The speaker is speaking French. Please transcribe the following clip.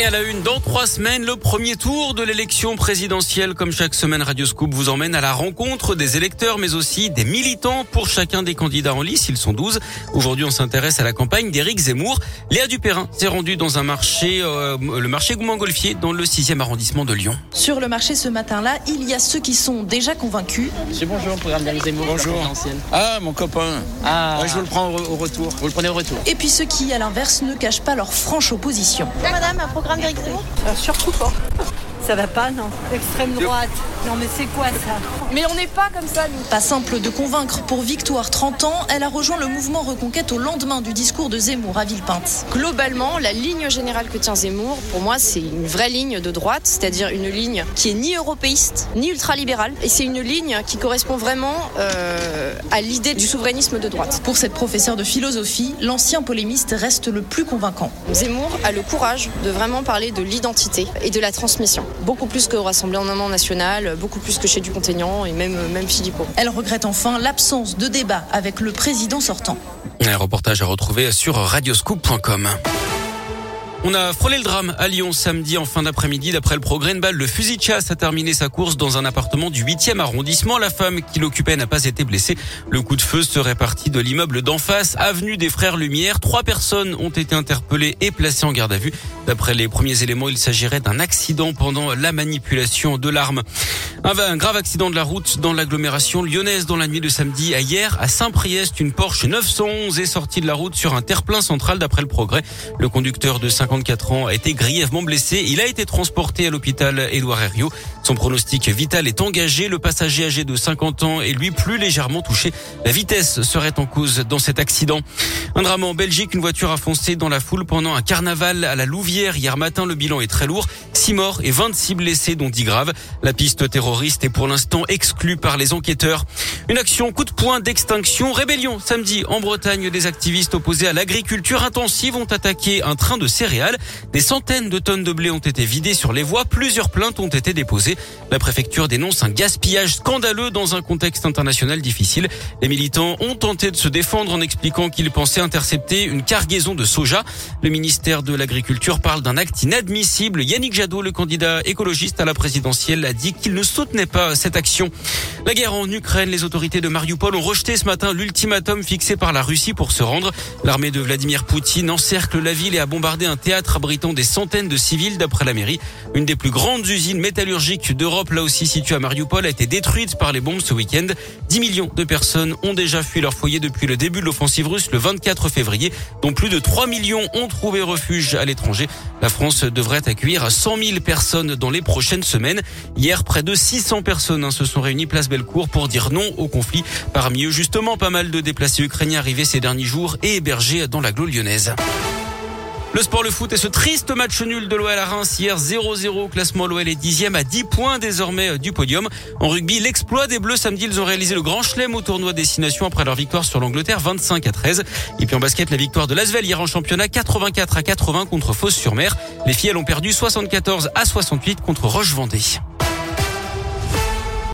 Et à la une, dans trois semaines, le premier tour de l'élection présidentielle. Comme chaque semaine, Radio Scoop vous emmène à la rencontre des électeurs, mais aussi des militants pour chacun des candidats en lice. Ils sont 12. Aujourd'hui, on s'intéresse à la campagne d'Éric Zemmour. Léa Dupérin s'est rendue dans un marché, euh, le marché Goumangolfier, dans le 6e arrondissement de Lyon. Sur le marché ce matin-là, il y a ceux qui sont déjà convaincus. Monsieur, bonjour, programme d'Éric Zemmour. Bonjour. Ah, mon copain. Ah, Ouais, je vous le prends au, au retour. vous le prenez au retour. Et puis ceux qui, à l'inverse, ne cachent pas leur franche opposition. Madame, un programme Zemmour Euh, surtout pas. Ça va pas, non. Extrême droite. Non, mais c'est quoi ça Mais on n'est pas comme ça, nous. Pas simple de convaincre pour Victoire 30 ans, elle a rejoint le mouvement Reconquête au lendemain du discours de Zemmour à Villepinte. Globalement, la ligne générale que tient Zemmour, pour moi, c'est une vraie ligne de droite, c'est-à-dire une ligne qui est ni européiste, ni ultralibérale. Et c'est une ligne qui correspond vraiment euh, à l'idée du souverainisme de droite. Pour cette professeure de philosophie, l'ancien polémiste reste le plus convaincant. Zemmour a le courage de vraiment parler de l'identité et de la transmission. Beaucoup plus qu'au Rassemblement national, beaucoup plus que chez Dupont-Aignan et même, même Philippot. Elle regrette enfin l'absence de débat avec le président sortant. Un reportage à retrouver sur radioscoop.com. On a frôlé le drame à Lyon samedi en fin d'après-midi. D'après le progrès, une balle de fusil de chasse a terminé sa course dans un appartement du 8e arrondissement. La femme qui l'occupait n'a pas été blessée. Le coup de feu serait parti de l'immeuble d'en face, avenue des Frères Lumière. Trois personnes ont été interpellées et placées en garde à vue. D'après les premiers éléments, il s'agirait d'un accident pendant la manipulation de l'arme. Un, un grave accident de la route dans l'agglomération lyonnaise dans la nuit de samedi à hier à Saint-Priest. Une Porsche 911 est sortie de la route sur un terre-plein central d'après le progrès. Le conducteur de 54 ans a été grièvement blessé. Il a été transporté à l'hôpital Édouard Herriot. Son pronostic vital est engagé. Le passager âgé de 50 ans est lui plus légèrement touché. La vitesse serait en cause dans cet accident. Un drame en Belgique. Une voiture a foncé dans la foule pendant un carnaval à la Louvière. Hier matin, le bilan est très lourd. 6 morts et 26 blessés, dont 10 graves. La piste terroriste est pour l'instant exclue par les enquêteurs. Une action coup de poing d'extinction. Rébellion samedi en Bretagne. Des activistes opposés à l'agriculture intensive ont attaqué un train de céréales. Des centaines de tonnes de blé ont été vidées sur les voies. Plusieurs plaintes ont été déposées. La préfecture dénonce un gaspillage scandaleux dans un contexte international difficile. Les militants ont tenté de se défendre en expliquant qu'ils pensaient intercepter une cargaison de soja. Le ministère de l'Agriculture parle d'un acte inadmissible. Yannick Jadot, le candidat écologiste à la présidentielle, a dit qu'il ne soutenait pas cette action. La guerre en Ukraine, les autorités de Mariupol ont rejeté ce matin l'ultimatum fixé par la Russie pour se rendre. L'armée de Vladimir Poutine encercle la ville et a bombardé un théâtre abritant des centaines de civils d'après la mairie. Une des plus grandes usines métallurgiques d'Europe, là aussi située à Mariupol, a été détruite par les bombes ce week-end. 10 millions de personnes ont déjà fui leur foyer depuis le début de l'offensive russe le 24 février, dont plus de 3 millions ont trouvé refuge à l'étranger. La France devrait accueillir 100 000 personnes dans les prochaines semaines. Hier, près de 600 personnes hein, se sont réunies place Bellecour pour dire non au conflit. Parmi eux, justement, pas mal de déplacés ukrainiens arrivés ces derniers jours et hébergés dans l'agglo lyonnaise. Le sport, le foot et ce triste match nul de l'OL à Reims hier 0-0 classement l'OL est dixième à 10 points désormais du podium. En rugby, l'exploit des Bleus samedi, ils ont réalisé le grand chelem au tournoi destination après leur victoire sur l'Angleterre 25 à 13. Et puis en basket, la victoire de l'Asvel hier en championnat 84 à 80 contre Fos-sur-Mer. Les filles, elles ont perdu 74 à 68 contre Roche-Vendée.